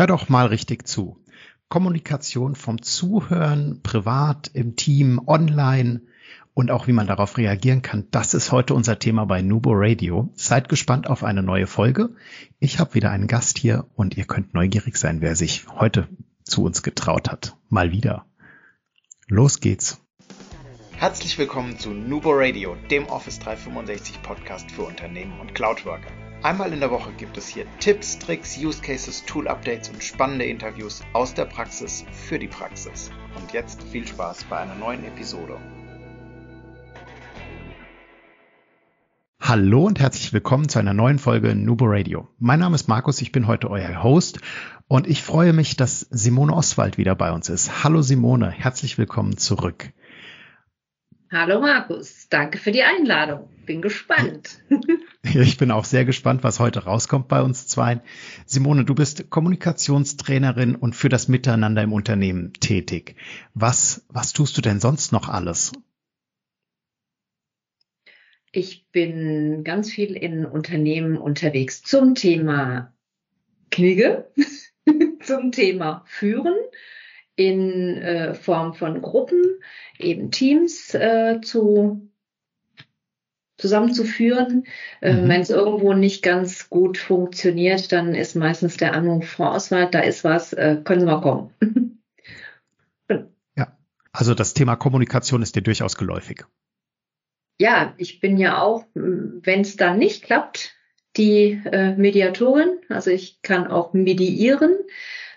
Hör doch mal richtig zu. Kommunikation vom Zuhören, privat, im Team, online und auch wie man darauf reagieren kann, das ist heute unser Thema bei Nubo Radio. Seid gespannt auf eine neue Folge. Ich habe wieder einen Gast hier und ihr könnt neugierig sein, wer sich heute zu uns getraut hat. Mal wieder. Los geht's. Herzlich willkommen zu Nubo Radio, dem Office 365 Podcast für Unternehmen und Cloudworker. Einmal in der Woche gibt es hier Tipps, Tricks, Use Cases, Tool Updates und spannende Interviews aus der Praxis für die Praxis. Und jetzt viel Spaß bei einer neuen Episode. Hallo und herzlich willkommen zu einer neuen Folge Nubo Radio. Mein Name ist Markus, ich bin heute euer Host und ich freue mich, dass Simone Oswald wieder bei uns ist. Hallo Simone, herzlich willkommen zurück. Hallo Markus, danke für die Einladung. Bin gespannt. Ich bin auch sehr gespannt, was heute rauskommt bei uns zwei. Simone, du bist Kommunikationstrainerin und für das Miteinander im Unternehmen tätig. Was, was tust du denn sonst noch alles? Ich bin ganz viel in Unternehmen unterwegs zum Thema Knigge, zum Thema Führen in äh, Form von Gruppen, eben Teams äh, zu zusammenzuführen. Äh, mhm. Wenn es irgendwo nicht ganz gut funktioniert, dann ist meistens der Anruf Frau Oswald, da ist was, äh, können Sie mal kommen. ja, also das Thema Kommunikation ist dir durchaus geläufig. Ja, ich bin ja auch, wenn es dann nicht klappt, die äh, Mediatorin. Also ich kann auch mediieren.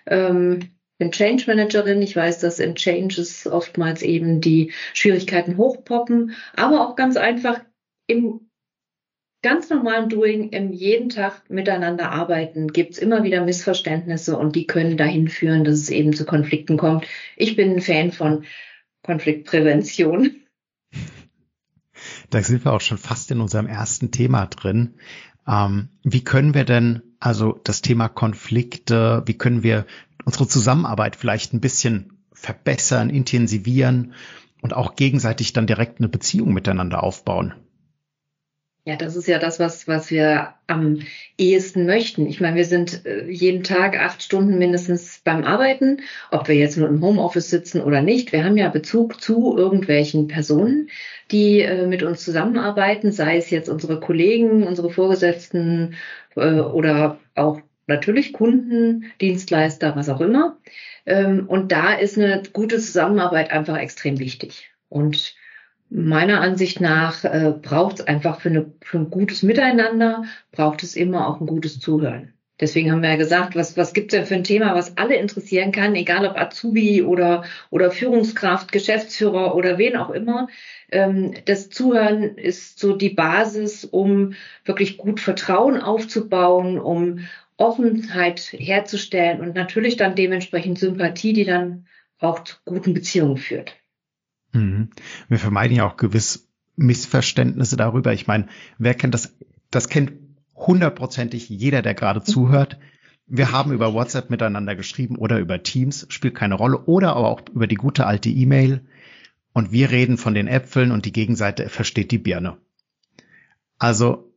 Ähm, bin Change Managerin. Ich weiß, dass in Changes oftmals eben die Schwierigkeiten hochpoppen, aber auch ganz einfach im ganz normalen Doing, im jeden Tag miteinander arbeiten, gibt's immer wieder Missverständnisse und die können dahin führen, dass es eben zu Konflikten kommt. Ich bin ein Fan von Konfliktprävention. Da sind wir auch schon fast in unserem ersten Thema drin. Ähm, wie können wir denn also das Thema Konflikte, wie können wir unsere Zusammenarbeit vielleicht ein bisschen verbessern, intensivieren und auch gegenseitig dann direkt eine Beziehung miteinander aufbauen? Ja, das ist ja das, was, was wir am ehesten möchten. Ich meine, wir sind äh, jeden Tag acht Stunden mindestens beim Arbeiten, ob wir jetzt nur im Homeoffice sitzen oder nicht. Wir haben ja Bezug zu irgendwelchen Personen, die äh, mit uns zusammenarbeiten, sei es jetzt unsere Kollegen, unsere Vorgesetzten äh, oder auch natürlich Kunden, Dienstleister, was auch immer. Ähm, und da ist eine gute Zusammenarbeit einfach extrem wichtig. Und meiner Ansicht nach äh, braucht es einfach für, eine, für ein gutes Miteinander, braucht es immer auch ein gutes Zuhören. Deswegen haben wir ja gesagt, was, was gibt es denn für ein Thema, was alle interessieren kann, egal ob Azubi oder, oder Führungskraft, Geschäftsführer oder wen auch immer. Ähm, das Zuhören ist so die Basis, um wirklich gut Vertrauen aufzubauen, um Offenheit herzustellen und natürlich dann dementsprechend Sympathie, die dann auch zu guten Beziehungen führt. Mhm. Wir vermeiden ja auch gewiss Missverständnisse darüber. Ich meine, wer kennt das? Das kennt hundertprozentig jeder, der gerade mhm. zuhört. Wir haben über WhatsApp miteinander geschrieben oder über Teams, spielt keine Rolle, oder aber auch über die gute alte E-Mail. Und wir reden von den Äpfeln und die Gegenseite versteht die Birne. Also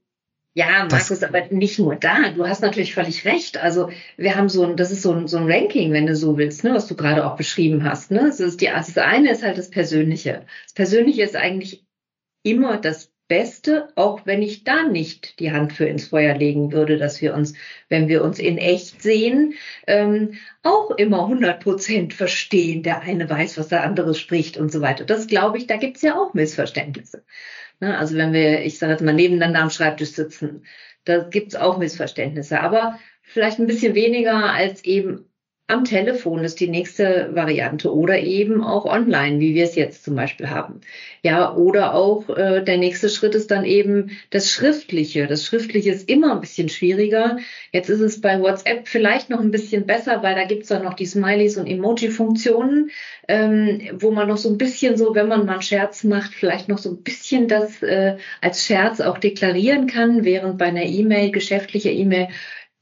ja, Markus, aber nicht nur da. Du hast natürlich völlig recht. Also wir haben so ein, das ist so ein, so ein Ranking, wenn du so willst, ne, was du gerade auch beschrieben hast. Ne? Das, ist die, also das eine ist halt das Persönliche. Das Persönliche ist eigentlich immer das Beste, auch wenn ich da nicht die Hand für ins Feuer legen würde, dass wir uns, wenn wir uns in echt sehen, ähm, auch immer 100 Prozent verstehen. Der eine weiß, was der andere spricht und so weiter. Das glaube ich, da gibt's ja auch Missverständnisse. Ne? Also wenn wir, ich sage jetzt mal, nebeneinander am Schreibtisch sitzen, da gibt's auch Missverständnisse, aber vielleicht ein bisschen weniger als eben am Telefon ist die nächste Variante oder eben auch online, wie wir es jetzt zum Beispiel haben. Ja, oder auch äh, der nächste Schritt ist dann eben das Schriftliche. Das Schriftliche ist immer ein bisschen schwieriger. Jetzt ist es bei WhatsApp vielleicht noch ein bisschen besser, weil da gibt's dann noch die Smileys und Emoji-Funktionen, ähm, wo man noch so ein bisschen so, wenn man mal einen Scherz macht, vielleicht noch so ein bisschen das äh, als Scherz auch deklarieren kann, während bei einer E-Mail, geschäftlicher E-Mail,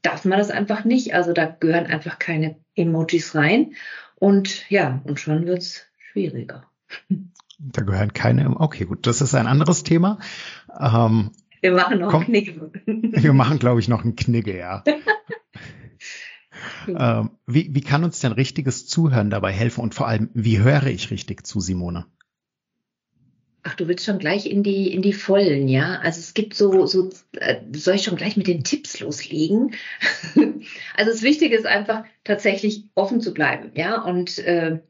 darf man das einfach nicht. Also da gehören einfach keine Emojis rein. Und ja, und schon wird's schwieriger. Da gehören keine. Okay, gut, das ist ein anderes Thema. Ähm, wir machen noch komm, einen Knigge. Wir machen, glaube ich, noch einen Knigge, ja. ähm, wie, wie kann uns denn richtiges Zuhören dabei helfen und vor allem, wie höre ich richtig zu, Simone? Ach, du willst schon gleich in die in die Vollen, ja? Also es gibt so so äh, soll ich schon gleich mit den Tipps loslegen? also das Wichtige ist einfach tatsächlich offen zu bleiben, ja und äh,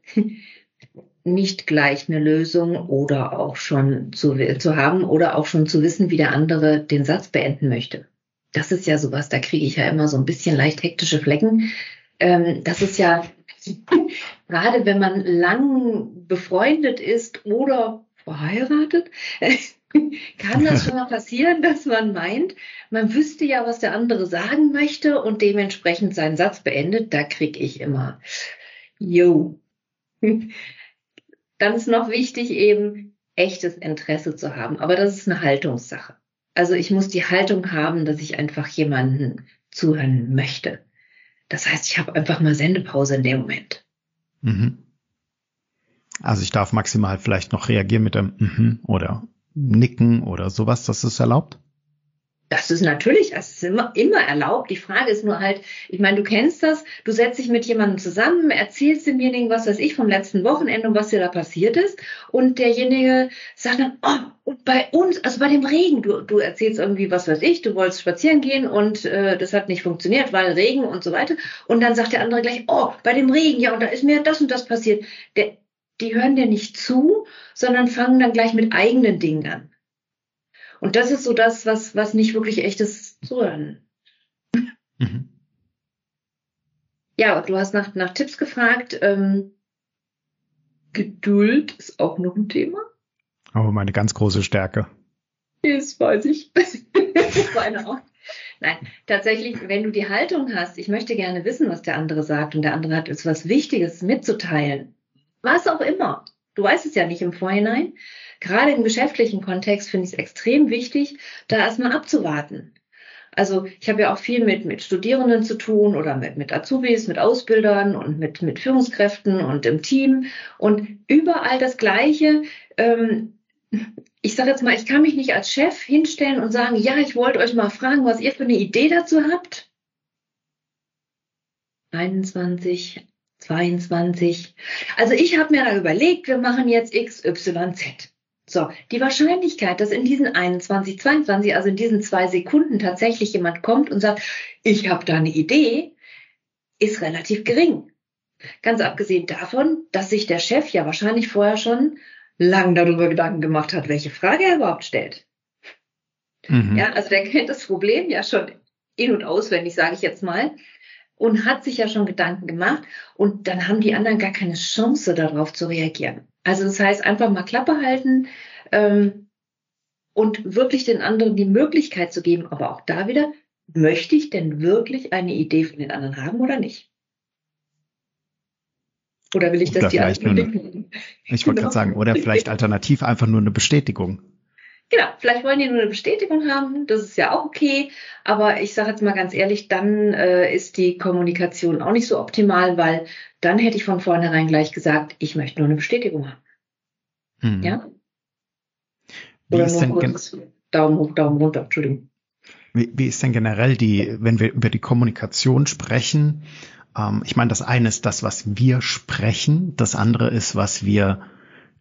nicht gleich eine Lösung oder auch schon zu, zu haben oder auch schon zu wissen, wie der andere den Satz beenden möchte. Das ist ja sowas, da kriege ich ja immer so ein bisschen leicht hektische Flecken. Ähm, das ist ja gerade wenn man lang befreundet ist oder verheiratet, kann das schon mal passieren, dass man meint, man wüsste ja, was der andere sagen möchte und dementsprechend seinen Satz beendet. Da kriege ich immer, yo. Dann ist noch wichtig eben, echtes Interesse zu haben. Aber das ist eine Haltungssache. Also ich muss die Haltung haben, dass ich einfach jemanden zuhören möchte. Das heißt, ich habe einfach mal Sendepause in dem Moment. Mhm. Also ich darf maximal vielleicht noch reagieren mit einem mhm oder nicken oder sowas, das ist erlaubt? Das ist natürlich, das ist immer, immer erlaubt. Die Frage ist nur halt, ich meine, du kennst das, du setzt dich mit jemandem zusammen, erzählst demjenigen, was weiß ich, vom letzten Wochenende und was dir da passiert ist. Und derjenige sagt dann, oh, bei uns, also bei dem Regen, du, du erzählst irgendwie, was weiß ich, du wolltest spazieren gehen und äh, das hat nicht funktioniert, weil Regen und so weiter. Und dann sagt der andere gleich, oh, bei dem Regen, ja, und da ist mir das und das passiert. Der, die hören dir nicht zu, sondern fangen dann gleich mit eigenen Dingen an. Und das ist so das, was, was nicht wirklich echtes Zuhören. Mhm. Ja, du hast nach, nach Tipps gefragt. Ähm, Geduld ist auch noch ein Thema. Oh, meine ganz große Stärke. Das weiß ich. Meine auch. Nein, tatsächlich, wenn du die Haltung hast, ich möchte gerne wissen, was der andere sagt und der andere hat etwas Wichtiges mitzuteilen, was auch immer. Du weißt es ja nicht im Vorhinein. Gerade im geschäftlichen Kontext finde ich es extrem wichtig, da erstmal abzuwarten. Also ich habe ja auch viel mit, mit Studierenden zu tun oder mit, mit Azubis, mit Ausbildern und mit, mit Führungskräften und im Team und überall das Gleiche. Ähm, ich sage jetzt mal, ich kann mich nicht als Chef hinstellen und sagen, ja, ich wollte euch mal fragen, was ihr für eine Idee dazu habt. 21, 22. Also ich habe mir da überlegt, wir machen jetzt X, Y, Z. So, die Wahrscheinlichkeit, dass in diesen 21, 22, also in diesen zwei Sekunden tatsächlich jemand kommt und sagt, ich habe da eine Idee, ist relativ gering. Ganz abgesehen davon, dass sich der Chef ja wahrscheinlich vorher schon lang darüber Gedanken gemacht hat, welche Frage er überhaupt stellt. Mhm. Ja, also der kennt das Problem ja schon in- und auswendig, sage ich jetzt mal und hat sich ja schon Gedanken gemacht und dann haben die anderen gar keine Chance darauf zu reagieren. Also das heißt, einfach mal Klappe halten ähm, und wirklich den anderen die Möglichkeit zu geben, aber auch da wieder, möchte ich denn wirklich eine Idee von den anderen haben oder nicht? Oder will ich, dass die anderen... Ich wollte genau. gerade sagen, oder vielleicht alternativ einfach nur eine Bestätigung. Genau, vielleicht wollen die nur eine Bestätigung haben, das ist ja auch okay, aber ich sage jetzt mal ganz ehrlich, dann äh, ist die Kommunikation auch nicht so optimal, weil dann hätte ich von vornherein gleich gesagt, ich möchte nur eine Bestätigung haben. Mhm. Ja? Wie Oder nur kurz Daumen hoch, Daumen runter, Entschuldigung. Wie, wie ist denn generell die, wenn wir über die Kommunikation sprechen? Ähm, ich meine, das eine ist das, was wir sprechen, das andere ist, was wir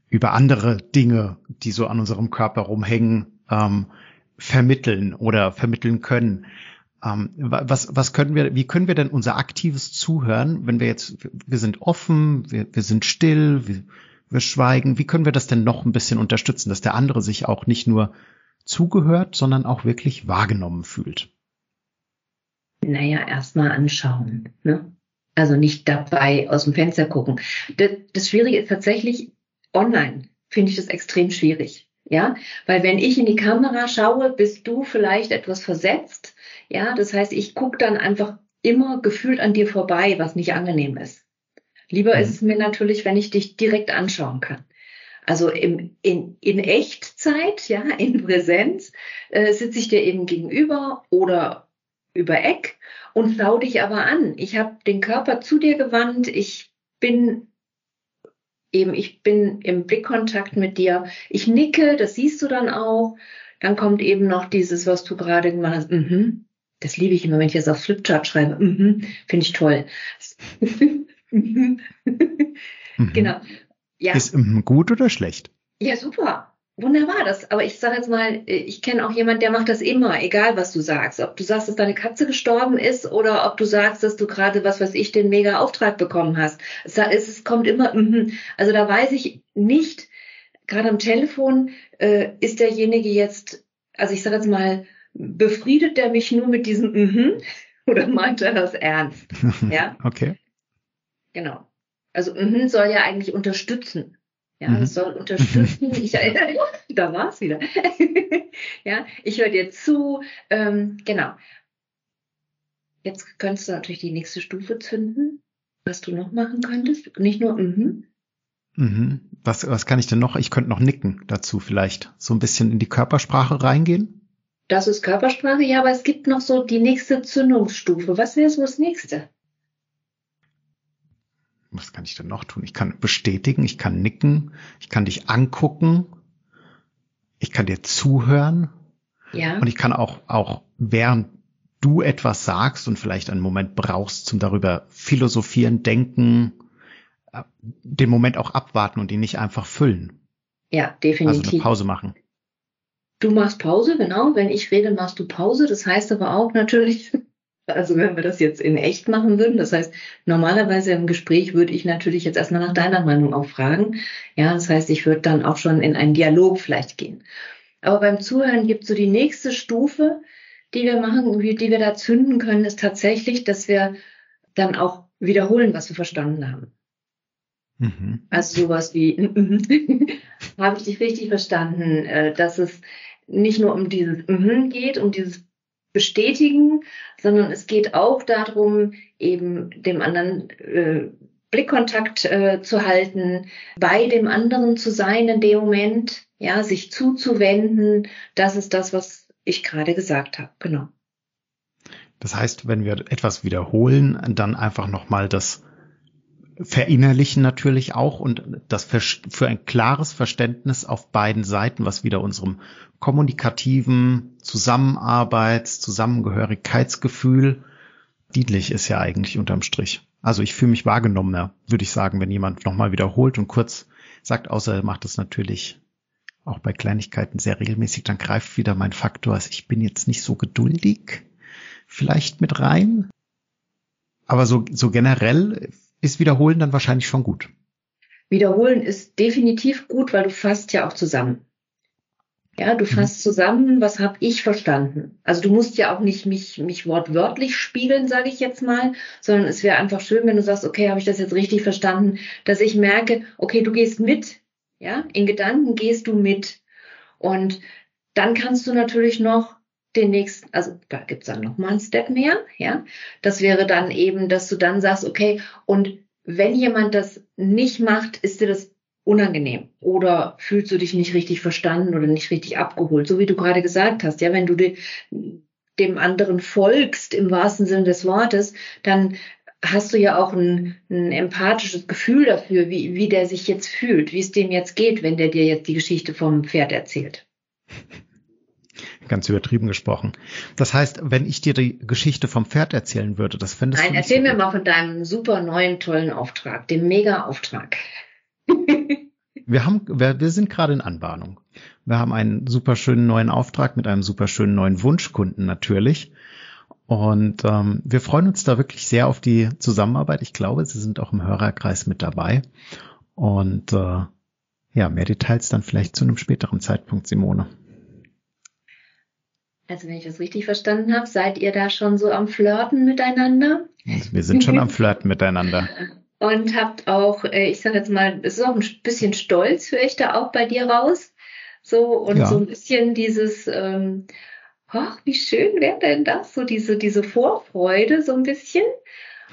über andere Dinge, die so an unserem Körper rumhängen, ähm, vermitteln oder vermitteln können. Ähm, was, was können wir, wie können wir denn unser aktives Zuhören, wenn wir jetzt, wir sind offen, wir, wir sind still, wir, wir schweigen, wie können wir das denn noch ein bisschen unterstützen, dass der andere sich auch nicht nur zugehört, sondern auch wirklich wahrgenommen fühlt? Naja, erstmal anschauen. Ne? Also nicht dabei aus dem Fenster gucken. Das, das Schwierige ist tatsächlich, online finde ich das extrem schwierig. Ja, weil wenn ich in die Kamera schaue, bist du vielleicht etwas versetzt. Ja, das heißt, ich gucke dann einfach immer gefühlt an dir vorbei, was nicht angenehm ist. Lieber mhm. ist es mir natürlich, wenn ich dich direkt anschauen kann. Also im, in, in Echtzeit, ja, in Präsenz, äh, sitze ich dir eben gegenüber oder über Eck und schau dich aber an. Ich habe den Körper zu dir gewandt, ich bin eben, ich bin im Blickkontakt mit dir, ich nicke, das siehst du dann auch. Dann kommt eben noch dieses, was du gerade gemacht hast, mhm, Das liebe ich immer, wenn ich das auf Flipchart schreibe. Mhm, Finde ich toll. mhm. Genau. Ja. Ist mhm, gut oder schlecht? Ja, super. Wunderbar, das, aber ich sage jetzt mal, ich kenne auch jemand, der macht das immer, egal was du sagst. Ob du sagst, dass deine Katze gestorben ist oder ob du sagst, dass du gerade, was weiß ich, den mega Auftrag bekommen hast. Es, es kommt immer, mm, also da weiß ich nicht, gerade am Telefon, äh, ist derjenige jetzt, also ich sage jetzt mal, befriedet er mich nur mit diesem mm, oder meint er das ernst? Ja. okay. Genau. Also mm, soll ja eigentlich unterstützen. Ja, mhm. es soll unterstützen. Ich erinnere, da war es wieder. ja, ich höre dir zu. Ähm, genau. Jetzt könntest du natürlich die nächste Stufe zünden, was du noch machen könntest. Nicht nur, mhm. Mhm. Was, was kann ich denn noch? Ich könnte noch nicken dazu vielleicht. So ein bisschen in die Körpersprache reingehen. Das ist Körpersprache, ja, aber es gibt noch so die nächste Zündungsstufe. Was wäre so das nächste? Was kann ich denn noch tun? Ich kann bestätigen, ich kann nicken, ich kann dich angucken, ich kann dir zuhören. Ja. Und ich kann auch, auch während du etwas sagst und vielleicht einen Moment brauchst zum darüber philosophieren, denken, äh, den Moment auch abwarten und ihn nicht einfach füllen. Ja, definitiv. Also eine Pause machen. Du machst Pause, genau. Wenn ich rede, machst du Pause. Das heißt aber auch natürlich, also wenn wir das jetzt in echt machen würden, das heißt, normalerweise im Gespräch würde ich natürlich jetzt erstmal nach deiner Meinung auch fragen. Ja, das heißt, ich würde dann auch schon in einen Dialog vielleicht gehen. Aber beim Zuhören gibt es so die nächste Stufe, die wir machen, die wir da zünden können, ist tatsächlich, dass wir dann auch wiederholen, was wir verstanden haben. Mhm. Also sowas wie, habe ich dich richtig verstanden, äh, dass es nicht nur um dieses geht, um dieses bestätigen, sondern es geht auch darum, eben dem anderen äh, Blickkontakt äh, zu halten, bei dem anderen zu sein in dem Moment, ja, sich zuzuwenden. Das ist das, was ich gerade gesagt habe. Genau. Das heißt, wenn wir etwas wiederholen, dann einfach nochmal das verinnerlichen natürlich auch und das für ein klares Verständnis auf beiden Seiten, was wieder unserem kommunikativen Zusammenarbeits-, Zusammengehörigkeitsgefühl dienlich ist ja eigentlich unterm Strich. Also ich fühle mich wahrgenommener, würde ich sagen, wenn jemand nochmal wiederholt und kurz sagt, außer er macht es natürlich auch bei Kleinigkeiten sehr regelmäßig, dann greift wieder mein Faktor, also ich bin jetzt nicht so geduldig, vielleicht mit rein. Aber so, so generell ist Wiederholen dann wahrscheinlich schon gut. Wiederholen ist definitiv gut, weil du fasst ja auch zusammen. Ja, du mhm. fasst mhm. zusammen, was habe ich verstanden. Also du musst ja auch nicht mich, mich wortwörtlich spiegeln, sage ich jetzt mal, sondern es wäre einfach schön, wenn du sagst, okay, habe ich das jetzt richtig verstanden, dass ich merke, okay, du gehst mit, ja, in Gedanken gehst du mit. Und dann kannst du natürlich noch den nächsten, also da gibt's dann noch mal einen Step mehr, ja. Das wäre dann eben, dass du dann sagst, okay, und wenn jemand das nicht macht, ist dir das unangenehm oder fühlst du dich nicht richtig verstanden oder nicht richtig abgeholt, so wie du gerade gesagt hast, ja, wenn du de, dem anderen folgst im wahrsten Sinne des Wortes, dann hast du ja auch ein, ein empathisches Gefühl dafür, wie, wie der sich jetzt fühlt, wie es dem jetzt geht, wenn der dir jetzt die Geschichte vom Pferd erzählt ganz übertrieben gesprochen. Das heißt, wenn ich dir die Geschichte vom Pferd erzählen würde, das fändest Nein, du. Nein, erzähl mir mal von deinem super neuen, tollen Auftrag, dem Mega-Auftrag. wir haben, wir, wir sind gerade in Anbahnung. Wir haben einen super schönen neuen Auftrag mit einem super schönen neuen Wunschkunden natürlich. Und ähm, wir freuen uns da wirklich sehr auf die Zusammenarbeit. Ich glaube, Sie sind auch im Hörerkreis mit dabei. Und äh, ja, mehr Details dann vielleicht zu einem späteren Zeitpunkt, Simone. Also wenn ich das richtig verstanden habe, seid ihr da schon so am Flirten miteinander? Also wir sind schon am Flirten miteinander. Und habt auch, äh, ich sage jetzt mal, es ist auch ein bisschen Stolz, höre ich da auch bei dir raus. So und ja. so ein bisschen dieses, ähm, ach, wie schön wäre denn das? So diese, diese Vorfreude so ein bisschen.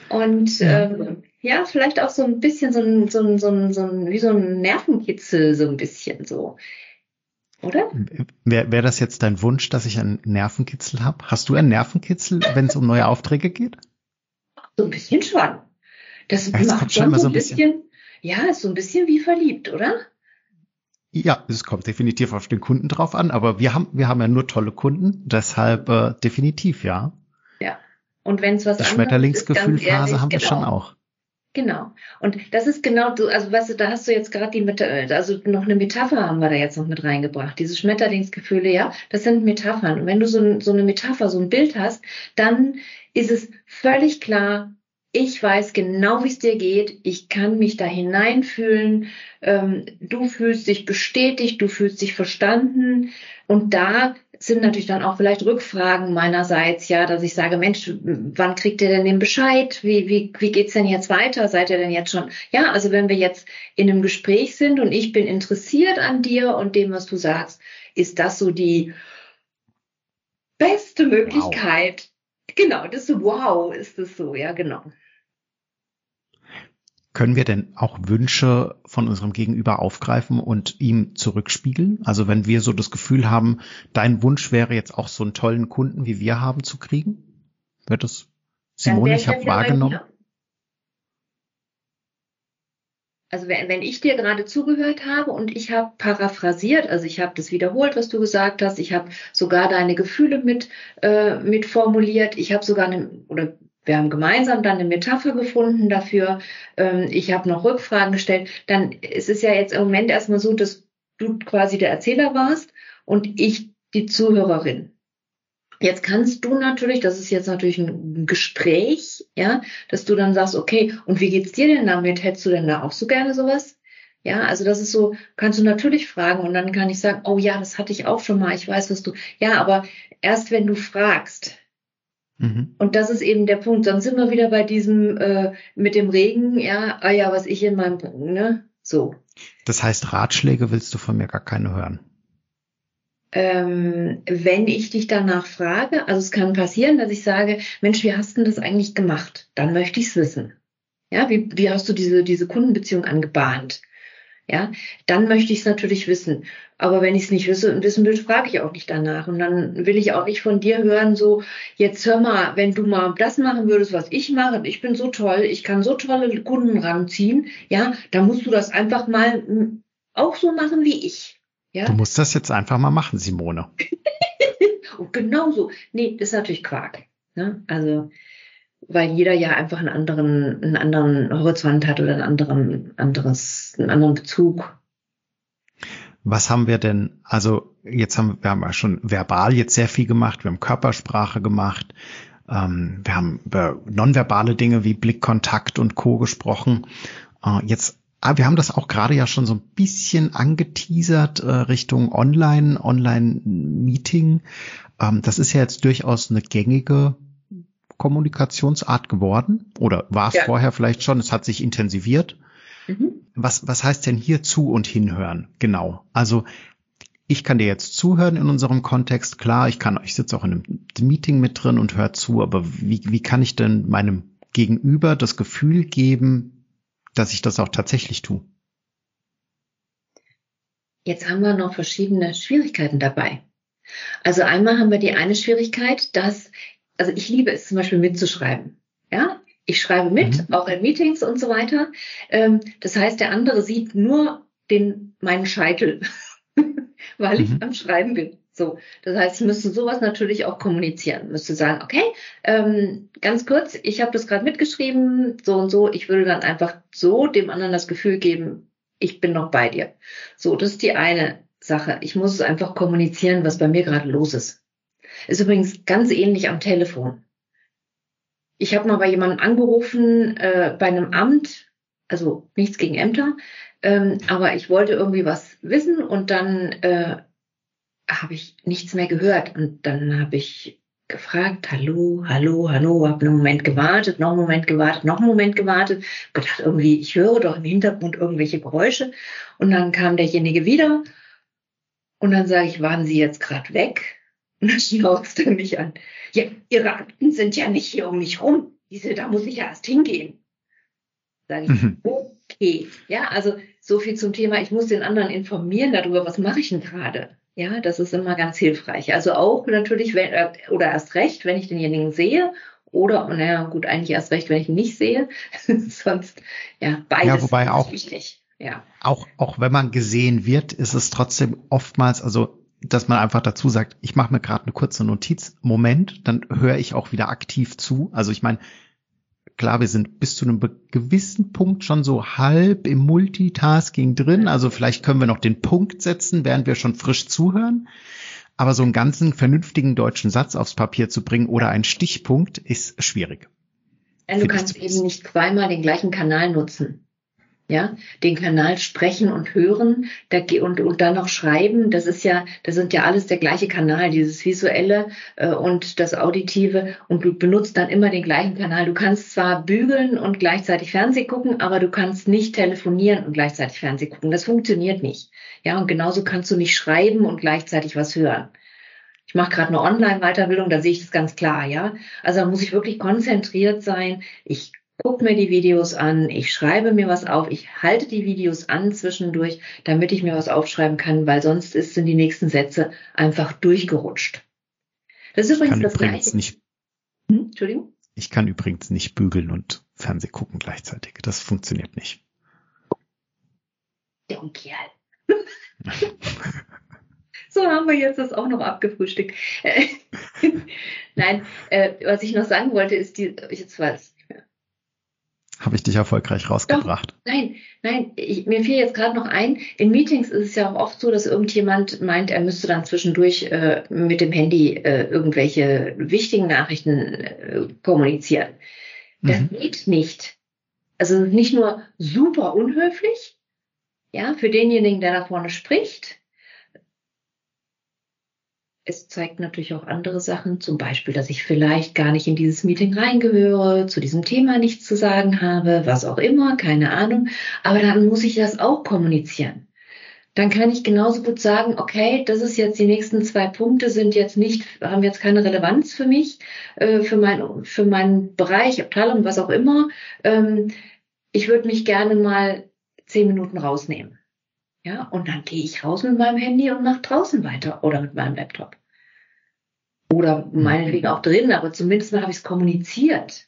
Und ja. ähm, ja, vielleicht auch so ein bisschen so ein, so ein, so ein, so ein, wie so ein Nervenkitzel, so ein bisschen so. Oder? Wäre wär das jetzt dein Wunsch, dass ich einen Nervenkitzel habe? Hast du einen Nervenkitzel, wenn es um neue Aufträge geht? So ein bisschen schon. Das ja, macht schon so ein bisschen, bisschen, ja, ist so ein bisschen wie verliebt, oder? Ja, es kommt definitiv auf den Kunden drauf an, aber wir haben, wir haben ja nur tolle Kunden, deshalb äh, definitiv, ja. Und wenn es was anderes Schmetterlingsgefühlphase haben wir genau. schon auch. Genau. Und das ist genau, du, also weißt du, da hast du jetzt gerade die, also noch eine Metapher haben wir da jetzt noch mit reingebracht. Diese Schmetterlingsgefühle, ja, das sind Metaphern. Und wenn du so, so eine Metapher, so ein Bild hast, dann ist es völlig klar, ich weiß genau, wie es dir geht. Ich kann mich da hineinfühlen. Ähm, du fühlst dich bestätigt, du fühlst dich verstanden. Und da sind natürlich dann auch vielleicht Rückfragen meinerseits, ja, dass ich sage, Mensch, wann kriegt ihr denn den Bescheid? Wie, wie, wie geht's denn jetzt weiter? Seid ihr denn jetzt schon? Ja, also wenn wir jetzt in einem Gespräch sind und ich bin interessiert an dir und dem, was du sagst, ist das so die beste Möglichkeit. Wow. Genau, das ist so, wow, ist das so, ja, genau. Können wir denn auch Wünsche von unserem Gegenüber aufgreifen und ihm zurückspiegeln? Also wenn wir so das Gefühl haben, dein Wunsch wäre jetzt auch so einen tollen Kunden wie wir haben zu kriegen? Wird das Simone, ich habe wahrgenommen? Also wenn, wenn ich dir gerade zugehört habe und ich habe paraphrasiert, also ich habe das wiederholt, was du gesagt hast, ich habe sogar deine Gefühle mit, äh, mit formuliert, ich habe sogar eine, oder wir haben gemeinsam dann eine Metapher gefunden dafür. Ähm, ich habe noch Rückfragen gestellt. Dann ist es ja jetzt im Moment erstmal so, dass du quasi der Erzähler warst und ich die Zuhörerin. Jetzt kannst du natürlich, das ist jetzt natürlich ein Gespräch, ja, dass du dann sagst, okay, und wie geht's dir denn damit? Hättest du denn da auch so gerne sowas? Ja, also das ist so, kannst du natürlich fragen und dann kann ich sagen, oh ja, das hatte ich auch schon mal, ich weiß, was du, ja, aber erst wenn du fragst, Mhm. Und das ist eben der Punkt. Sonst sind wir wieder bei diesem äh, mit dem Regen, ja, ah ja, was ich in meinem, ne, so. Das heißt, Ratschläge willst du von mir gar keine hören? Ähm, wenn ich dich danach frage, also es kann passieren, dass ich sage, Mensch, wie hast du das eigentlich gemacht? Dann möchte ich es wissen. Ja, wie, wie hast du diese, diese Kundenbeziehung angebahnt? Ja, dann möchte ich es natürlich wissen. Aber wenn ich es nicht wisse, wissen will, frage ich auch nicht danach. Und dann will ich auch nicht von dir hören, so, jetzt hör mal, wenn du mal das machen würdest, was ich mache, ich bin so toll, ich kann so tolle Kunden ranziehen, ja, dann musst du das einfach mal hm, auch so machen wie ich. Ja? Du musst das jetzt einfach mal machen, Simone. Und genau so. Nee, das ist natürlich Quark. Ne? Also, weil jeder ja einfach einen anderen, einen anderen Horizont hat oder einen anderen, anderes, einen anderen Bezug. Was haben wir denn, also jetzt haben wir haben ja schon verbal jetzt sehr viel gemacht, wir haben Körpersprache gemacht, ähm, wir haben über nonverbale Dinge wie Blickkontakt und Co. gesprochen. Äh, jetzt Ah, wir haben das auch gerade ja schon so ein bisschen angeteasert äh, Richtung Online, Online-Meeting. Ähm, das ist ja jetzt durchaus eine gängige Kommunikationsart geworden oder war es ja. vorher vielleicht schon, es hat sich intensiviert. Mhm. Was, was heißt denn hier zu und hinhören? Genau. Also ich kann dir jetzt zuhören in unserem Kontext. Klar, ich kann, ich sitze auch in einem Meeting mit drin und höre zu, aber wie, wie kann ich denn meinem Gegenüber das Gefühl geben, dass ich das auch tatsächlich tue? Jetzt haben wir noch verschiedene Schwierigkeiten dabei. Also einmal haben wir die eine Schwierigkeit, dass also ich liebe es zum Beispiel mitzuschreiben. Ja, ich schreibe mit, mhm. auch in Meetings und so weiter. Ähm, das heißt, der andere sieht nur den, meinen Scheitel, weil ich mhm. am Schreiben bin. So, das heißt, ich müsste sowas natürlich auch kommunizieren. Müsste sagen, okay, ähm, ganz kurz, ich habe das gerade mitgeschrieben, so und so. Ich würde dann einfach so dem anderen das Gefühl geben, ich bin noch bei dir. So, das ist die eine Sache. Ich muss es einfach kommunizieren, was bei mir gerade los ist. Ist übrigens ganz ähnlich am Telefon. Ich habe mal bei jemandem angerufen, äh, bei einem Amt, also nichts gegen Ämter, ähm, aber ich wollte irgendwie was wissen und dann äh, habe ich nichts mehr gehört. Und dann habe ich gefragt, hallo, hallo, hallo, habe einen Moment gewartet, noch einen Moment gewartet, noch einen Moment gewartet, gedacht irgendwie, ich höre doch im Hintergrund irgendwelche Geräusche. Und dann kam derjenige wieder. Und dann sage ich, waren Sie jetzt gerade weg? Und dann schnauzt er mich an. Ja, Ihre Akten sind ja nicht hier um mich rum. Diese, da muss ich ja erst hingehen. Sage ich, mhm. okay. Ja, also so viel zum Thema, ich muss den anderen informieren darüber, was mache ich denn gerade. Ja, das ist immer ganz hilfreich. Also auch natürlich, wenn, äh, oder erst recht, wenn ich denjenigen sehe oder, naja, gut, eigentlich erst recht, wenn ich ihn nicht sehe. Sonst, ja, beides ja, wobei auch, wichtig. Ja. Auch, auch wenn man gesehen wird, ist es trotzdem oftmals, also dass man einfach dazu sagt, ich mache mir gerade eine kurze Notiz, Moment, dann höre ich auch wieder aktiv zu. Also ich meine, klar, wir sind bis zu einem gewissen Punkt schon so halb im Multitasking drin. Also vielleicht können wir noch den Punkt setzen, während wir schon frisch zuhören. Aber so einen ganzen vernünftigen deutschen Satz aufs Papier zu bringen oder einen Stichpunkt ist schwierig. Ja, du kannst eben nicht zweimal den gleichen Kanal nutzen ja, den Kanal sprechen und hören und, und dann noch schreiben, das ist ja, das sind ja alles der gleiche Kanal, dieses visuelle äh, und das auditive und du benutzt dann immer den gleichen Kanal. Du kannst zwar bügeln und gleichzeitig Fernseh gucken, aber du kannst nicht telefonieren und gleichzeitig Fernseh gucken. Das funktioniert nicht. Ja, und genauso kannst du nicht schreiben und gleichzeitig was hören. Ich mache gerade eine Online-Weiterbildung, da sehe ich das ganz klar, ja. Also da muss ich wirklich konzentriert sein. Ich gucke mir die Videos an, ich schreibe mir was auf, ich halte die Videos an zwischendurch, damit ich mir was aufschreiben kann, weil sonst ist, sind die nächsten Sätze einfach durchgerutscht. Das ist übrigens das Gleiche. Nicht, hm? Entschuldigung? Ich kann übrigens nicht bügeln und Fernseh gucken gleichzeitig. Das funktioniert nicht. Der Kerl. so haben wir jetzt das auch noch abgefrühstückt. Nein, äh, was ich noch sagen wollte, ist die, jetzt weiß habe ich dich erfolgreich rausgebracht. Doch, nein, nein, ich, mir fiel jetzt gerade noch ein, in Meetings ist es ja auch oft so, dass irgendjemand meint, er müsste dann zwischendurch äh, mit dem Handy äh, irgendwelche wichtigen Nachrichten äh, kommunizieren. Das mhm. geht nicht. Also nicht nur super unhöflich, ja, für denjenigen, der da vorne spricht, es zeigt natürlich auch andere Sachen, zum Beispiel, dass ich vielleicht gar nicht in dieses Meeting reingehöre, zu diesem Thema nichts zu sagen habe, was auch immer, keine Ahnung. Aber dann muss ich das auch kommunizieren. Dann kann ich genauso gut sagen, okay, das ist jetzt die nächsten zwei Punkte sind jetzt nicht, haben jetzt keine Relevanz für mich, äh, für mein, für meinen Bereich, Abteilung, was auch immer. Ähm, ich würde mich gerne mal zehn Minuten rausnehmen. Ja, und dann gehe ich raus mit meinem Handy und mache draußen weiter oder mit meinem Laptop. Oder meinetwegen auch drin, aber zumindest mal habe ich es kommuniziert.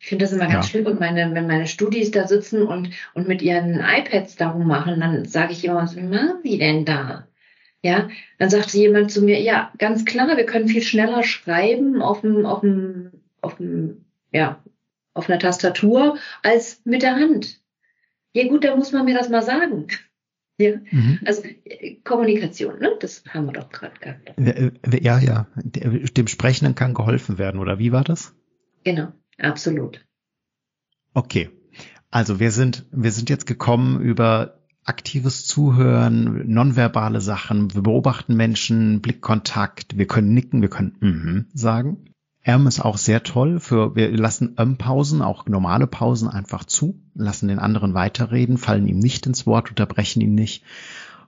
Ich finde das immer ganz ja. schlimm, und meine, wenn meine Studis da sitzen und, und mit ihren iPads darum machen, dann sage ich immer, was machen die denn da? Ja, dann sagte jemand zu mir, ja, ganz klar, wir können viel schneller schreiben auf dem, auf dem, auf dem, ja, auf einer Tastatur als mit der Hand. Ja gut, dann muss man mir das mal sagen. Ja, mhm. also äh, Kommunikation, ne? das haben wir doch gerade gehabt. Ja, ja, dem Sprechenden kann geholfen werden, oder wie war das? Genau, absolut. Okay, also wir sind, wir sind jetzt gekommen über aktives Zuhören, nonverbale Sachen, wir beobachten Menschen, Blickkontakt, wir können nicken, wir können mm sagen. Erm ist auch sehr toll für, wir lassen Ähm-Pausen, auch normale Pausen einfach zu, lassen den anderen weiterreden, fallen ihm nicht ins Wort, unterbrechen ihn nicht.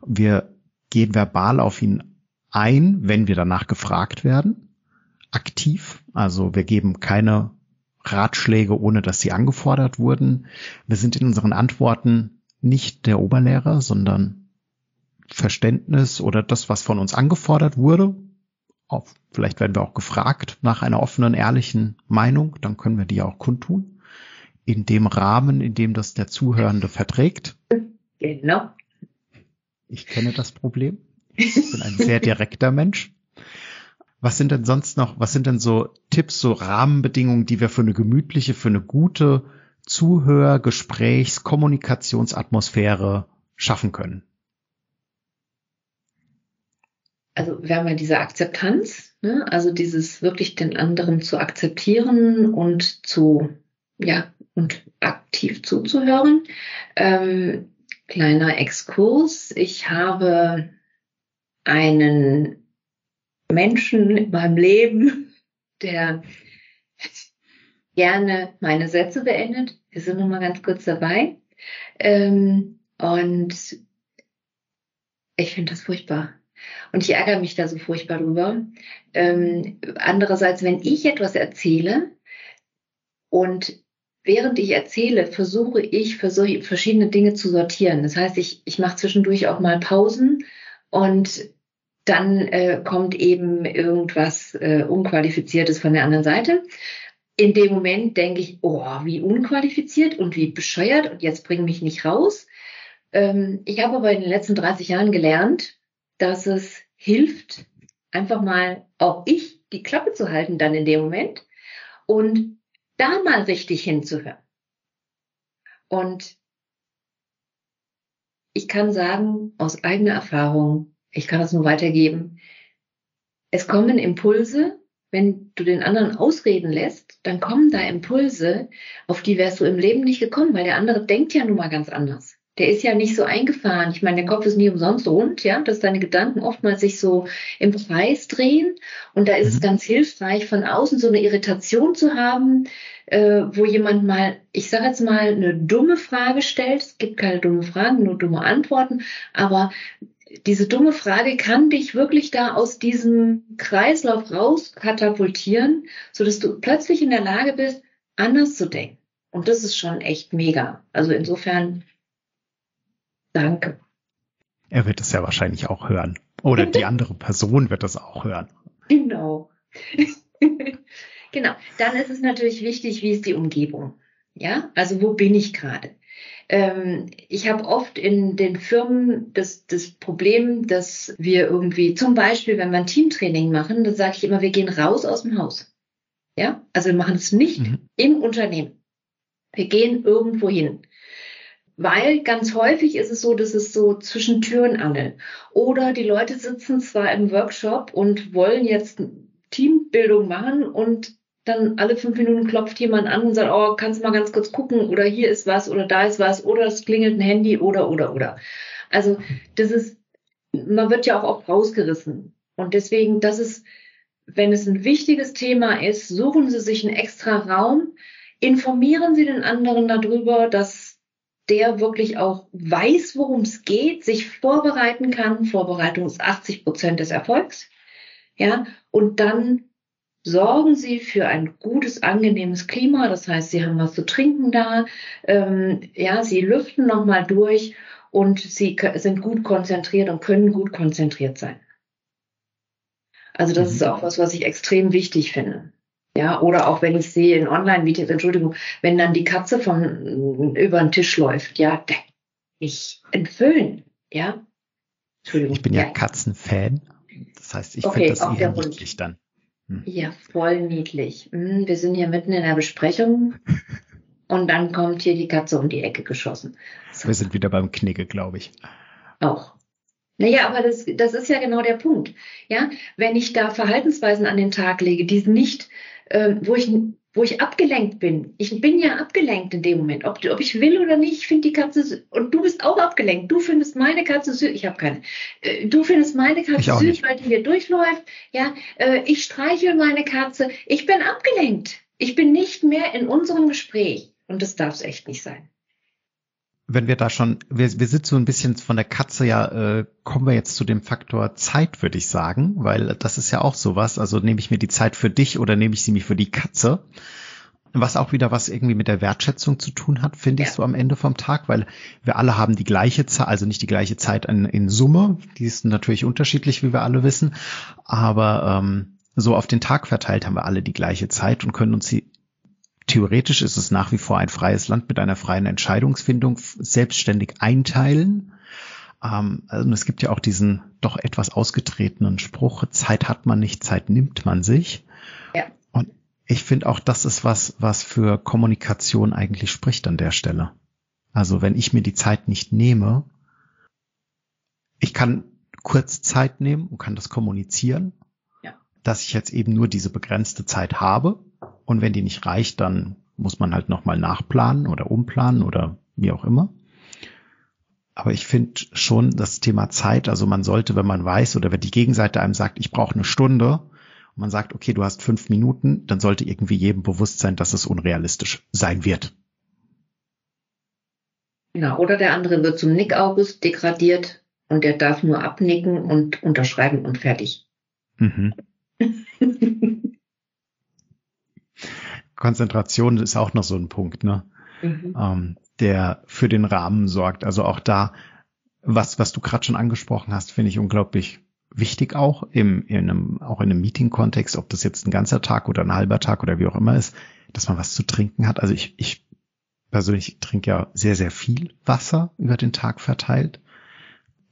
Wir gehen verbal auf ihn ein, wenn wir danach gefragt werden, aktiv. Also wir geben keine Ratschläge, ohne dass sie angefordert wurden. Wir sind in unseren Antworten nicht der Oberlehrer, sondern Verständnis oder das, was von uns angefordert wurde, auf, vielleicht werden wir auch gefragt nach einer offenen, ehrlichen Meinung, dann können wir die auch kundtun. In dem Rahmen, in dem das der Zuhörende verträgt. Genau. Ich kenne das Problem. Ich bin ein sehr direkter Mensch. Was sind denn sonst noch, was sind denn so Tipps, so Rahmenbedingungen, die wir für eine gemütliche, für eine gute Zuhör-, Gesprächs-, Kommunikationsatmosphäre schaffen können? Also wir haben ja diese Akzeptanz, ne? also dieses wirklich den anderen zu akzeptieren und zu, ja, und aktiv zuzuhören. Ähm, kleiner Exkurs. Ich habe einen Menschen in meinem Leben, der gerne meine Sätze beendet. Wir sind noch mal ganz kurz dabei. Ähm, und ich finde das furchtbar. Und ich ärgere mich da so furchtbar drüber. Ähm, andererseits, wenn ich etwas erzähle und während ich erzähle, versuche ich für so verschiedene Dinge zu sortieren. Das heißt, ich, ich mache zwischendurch auch mal Pausen und dann äh, kommt eben irgendwas äh, Unqualifiziertes von der anderen Seite. In dem Moment denke ich, oh, wie unqualifiziert und wie bescheuert und jetzt bring mich nicht raus. Ähm, ich habe aber in den letzten 30 Jahren gelernt, dass es hilft, einfach mal auch ich die Klappe zu halten dann in dem Moment und da mal richtig hinzuhören. Und ich kann sagen, aus eigener Erfahrung, ich kann das nur weitergeben, es kommen Impulse, wenn du den anderen ausreden lässt, dann kommen da Impulse, auf die wärst du im Leben nicht gekommen, weil der andere denkt ja nun mal ganz anders. Der ist ja nicht so eingefahren. Ich meine, der Kopf ist nie umsonst rund, ja, dass deine Gedanken oftmals sich so im Kreis drehen. Und da ist mhm. es ganz hilfreich, von außen so eine Irritation zu haben, äh, wo jemand mal, ich sage jetzt mal, eine dumme Frage stellt. Es gibt keine dumme Fragen, nur dumme Antworten. Aber diese dumme Frage kann dich wirklich da aus diesem Kreislauf raus katapultieren, so dass du plötzlich in der Lage bist, anders zu denken. Und das ist schon echt mega. Also insofern, danke. Er wird es ja wahrscheinlich auch hören. Oder die andere Person wird es auch hören. Genau. genau. Dann ist es natürlich wichtig, wie ist die Umgebung? Ja, also wo bin ich gerade? Ähm, ich habe oft in den Firmen das, das Problem, dass wir irgendwie, zum Beispiel, wenn wir ein Teamtraining machen, dann sage ich immer, wir gehen raus aus dem Haus. Ja, also wir machen es nicht mhm. im Unternehmen. Wir gehen irgendwo hin. Weil ganz häufig ist es so, dass es so zwischen Türen angelt. Oder die Leute sitzen zwar im Workshop und wollen jetzt Teambildung machen und dann alle fünf Minuten klopft jemand an und sagt, oh, kannst du mal ganz kurz gucken oder hier ist was oder da ist was oder es klingelt ein Handy oder oder oder. Also das ist, man wird ja auch oft rausgerissen. Und deswegen, das ist, wenn es ein wichtiges Thema ist, suchen Sie sich einen extra Raum, informieren Sie den anderen darüber, dass der wirklich auch weiß, worum es geht, sich vorbereiten kann. Vorbereitung ist 80 Prozent des Erfolgs. Ja, und dann sorgen Sie für ein gutes, angenehmes Klima. Das heißt, Sie haben was zu trinken da. Ähm, ja, Sie lüften nochmal durch und Sie sind gut konzentriert und können gut konzentriert sein. Also das mhm. ist auch was, was ich extrem wichtig finde. Ja, oder auch wenn ich sehe in Online-Videos, Entschuldigung, wenn dann die Katze von über den Tisch läuft, ja, ich entfüllen, ja. Entschuldigung. Ich bin ja, ja. Katzenfan. Das heißt, ich okay, finde das eher niedlich dann. Hm. Ja, voll niedlich. Hm, wir sind hier mitten in der Besprechung und dann kommt hier die Katze um die Ecke geschossen. So. Wir sind wieder beim Knigge, glaube ich. Auch. Naja, aber das, das ist ja genau der Punkt. Ja, wenn ich da Verhaltensweisen an den Tag lege, die nicht, äh, wo ich wo ich abgelenkt bin. Ich bin ja abgelenkt in dem Moment, ob, ob ich will oder nicht. Ich finde die Katze süß. Und du bist auch abgelenkt. Du findest meine Katze süß. Ich habe keine. Äh, du findest meine Katze süß, nicht. weil die hier durchläuft. Ja, äh, ich streichel meine Katze. Ich bin abgelenkt. Ich bin nicht mehr in unserem Gespräch. Und das darf es echt nicht sein wenn wir da schon, wir, wir sind so ein bisschen von der Katze ja, äh, kommen wir jetzt zu dem Faktor Zeit, würde ich sagen, weil das ist ja auch sowas. Also nehme ich mir die Zeit für dich oder nehme ich sie mir für die Katze? Was auch wieder was irgendwie mit der Wertschätzung zu tun hat, finde ja. ich so am Ende vom Tag, weil wir alle haben die gleiche Zeit, also nicht die gleiche Zeit in, in Summe, die ist natürlich unterschiedlich, wie wir alle wissen, aber ähm, so auf den Tag verteilt haben wir alle die gleiche Zeit und können uns sie theoretisch ist es nach wie vor ein freies Land mit einer freien Entscheidungsfindung selbstständig einteilen. Ähm, also es gibt ja auch diesen doch etwas ausgetretenen Spruch, Zeit hat man nicht, Zeit nimmt man sich. Ja. Und ich finde auch, das ist was, was für Kommunikation eigentlich spricht an der Stelle. Also wenn ich mir die Zeit nicht nehme, ich kann kurz Zeit nehmen und kann das kommunizieren, ja. dass ich jetzt eben nur diese begrenzte Zeit habe und wenn die nicht reicht, dann muss man halt nochmal nachplanen oder umplanen oder wie auch immer. Aber ich finde schon das Thema Zeit, also man sollte, wenn man weiß oder wenn die Gegenseite einem sagt, ich brauche eine Stunde und man sagt, okay, du hast fünf Minuten, dann sollte irgendwie jedem bewusst sein, dass es unrealistisch sein wird. Genau, oder der andere wird zum Nick August degradiert und der darf nur abnicken und unterschreiben und fertig. Mhm. Konzentration ist auch noch so ein Punkt, ne? Mhm. Ähm, der für den Rahmen sorgt. Also auch da, was, was du gerade schon angesprochen hast, finde ich unglaublich wichtig auch im, in einem, auch in einem Meeting-Kontext, ob das jetzt ein ganzer Tag oder ein halber Tag oder wie auch immer ist, dass man was zu trinken hat. Also ich, ich persönlich trinke ja sehr, sehr viel Wasser über den Tag verteilt.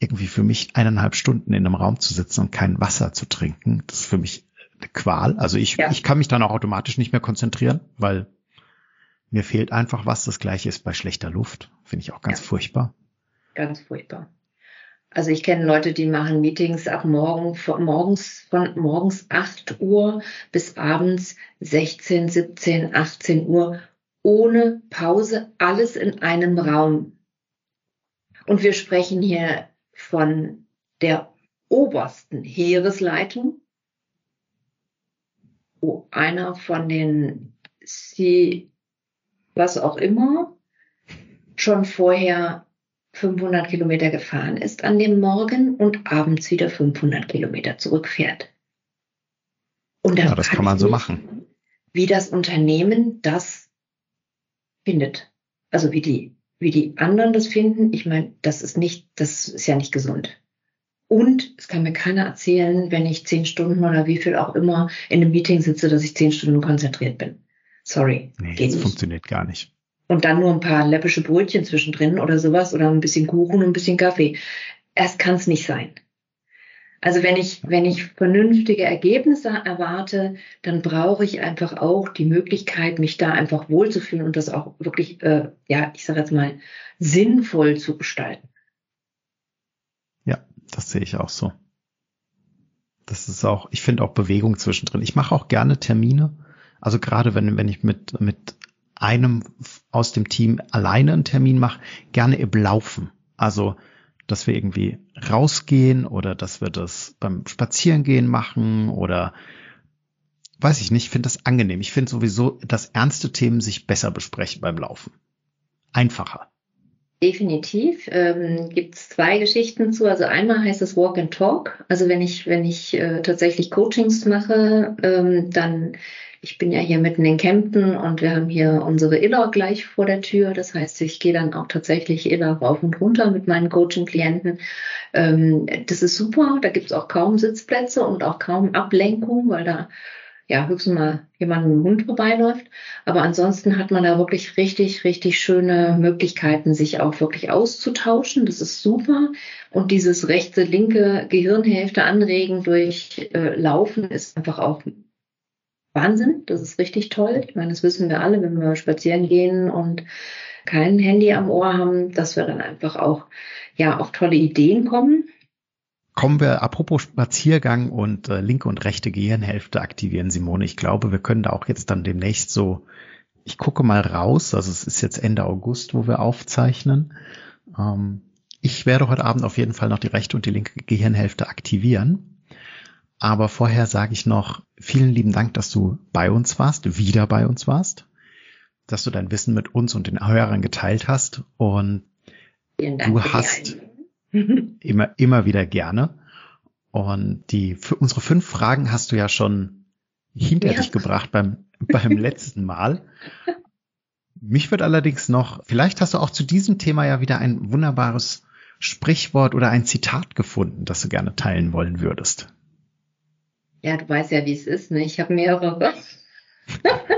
irgendwie für mich eineinhalb Stunden in einem Raum zu sitzen und kein Wasser zu trinken, das ist für mich Qual. Also ich, ja. ich kann mich dann auch automatisch nicht mehr konzentrieren, weil mir fehlt einfach was. Das gleiche ist bei schlechter Luft. Finde ich auch ganz ja. furchtbar. Ganz furchtbar. Also ich kenne Leute, die machen Meetings ab morgen, von morgens, von morgens 8 Uhr bis abends 16, 17, 18 Uhr ohne Pause, alles in einem Raum. Und wir sprechen hier von der obersten Heeresleitung, wo einer von den C, was auch immer, schon vorher 500 Kilometer gefahren ist an dem Morgen und abends wieder 500 Kilometer zurückfährt. Und ja, das kann man so machen. Wie das Unternehmen das findet. Also wie die, wie die anderen das finden. Ich meine, das ist nicht, das ist ja nicht gesund. Und es kann mir keiner erzählen, wenn ich zehn Stunden oder wie viel auch immer in einem Meeting sitze, dass ich zehn Stunden konzentriert bin. Sorry. Nee, das nicht. funktioniert gar nicht und dann nur ein paar läppische Brötchen zwischendrin oder sowas oder ein bisschen Kuchen und ein bisschen Kaffee. Erst kann es nicht sein. Also wenn ich, wenn ich vernünftige Ergebnisse erwarte, dann brauche ich einfach auch die Möglichkeit, mich da einfach wohlzufühlen und das auch wirklich, äh, ja, ich sage jetzt mal, sinnvoll zu gestalten. Das sehe ich auch so. Das ist auch, ich finde auch Bewegung zwischendrin. Ich mache auch gerne Termine. Also gerade wenn, wenn ich mit, mit einem aus dem Team alleine einen Termin mache, gerne im Laufen. Also, dass wir irgendwie rausgehen oder dass wir das beim Spazierengehen machen oder weiß ich nicht, ich finde das angenehm. Ich finde sowieso, dass ernste Themen sich besser besprechen beim Laufen. Einfacher. Definitiv. Ähm, Gibt es zwei Geschichten zu. Also einmal heißt es Walk and Talk. Also wenn ich, wenn ich äh, tatsächlich Coachings mache, ähm, dann ich bin ja hier mitten in Kempten und wir haben hier unsere Iller gleich vor der Tür. Das heißt, ich gehe dann auch tatsächlich Iller rauf und runter mit meinen Coaching-Klienten. Ähm, das ist super. Da gibt es auch kaum Sitzplätze und auch kaum Ablenkung, weil da ja höchstens mal jemand mit dem Hund vorbeiläuft. Aber ansonsten hat man da wirklich richtig, richtig schöne Möglichkeiten, sich auch wirklich auszutauschen. Das ist super. Und dieses rechte, linke Gehirnhälfte anregen durch äh, Laufen ist einfach auch Wahnsinn. Das ist richtig toll. Ich meine, das wissen wir alle, wenn wir spazieren gehen und kein Handy am Ohr haben, dass wir dann einfach auch, ja, auf tolle Ideen kommen. Kommen wir, apropos Spaziergang und äh, linke und rechte Gehirnhälfte aktivieren, Simone. Ich glaube, wir können da auch jetzt dann demnächst so, ich gucke mal raus, also es ist jetzt Ende August, wo wir aufzeichnen. Ähm, ich werde heute Abend auf jeden Fall noch die rechte und die linke Gehirnhälfte aktivieren. Aber vorher sage ich noch vielen lieben Dank, dass du bei uns warst, wieder bei uns warst, dass du dein Wissen mit uns und den Hörern geteilt hast und du hast immer, immer wieder gerne. Und die, für unsere fünf Fragen hast du ja schon hinter ja. dich gebracht beim, beim letzten Mal. Mich wird allerdings noch, vielleicht hast du auch zu diesem Thema ja wieder ein wunderbares Sprichwort oder ein Zitat gefunden, das du gerne teilen wollen würdest. Ja, du weißt ja, wie es ist, ne? Ich habe mehrere.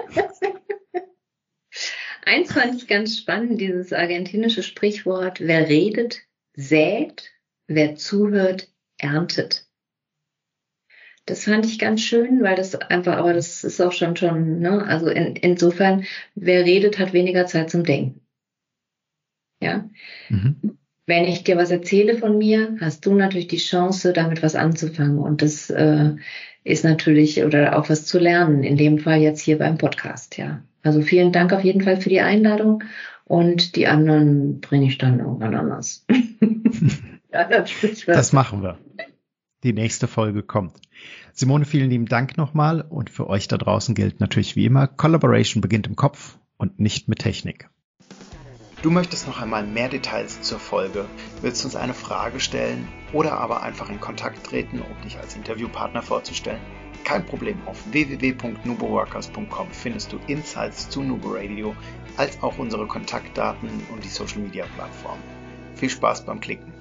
Eins fand ich ganz spannend, dieses argentinische Sprichwort, wer redet, sät, wer zuhört, erntet. Das fand ich ganz schön, weil das einfach, aber das ist auch schon schon, ne, also in, insofern, wer redet, hat weniger Zeit zum Denken. Ja. Mhm wenn ich dir was erzähle von mir, hast du natürlich die Chance, damit was anzufangen. Und das äh, ist natürlich, oder auch was zu lernen, in dem Fall jetzt hier beim Podcast, ja. Also vielen Dank auf jeden Fall für die Einladung und die anderen bringe ich dann irgendwann anders. das, das machen wir. Die nächste Folge kommt. Simone, vielen lieben Dank nochmal und für euch da draußen gilt natürlich wie immer, Collaboration beginnt im Kopf und nicht mit Technik. Du möchtest noch einmal mehr Details zur Folge, willst uns eine Frage stellen oder aber einfach in Kontakt treten, um dich als Interviewpartner vorzustellen? Kein Problem, auf www.nuboworkers.com findest du Insights zu Nubo Radio, als auch unsere Kontaktdaten und die Social Media Plattform. Viel Spaß beim Klicken!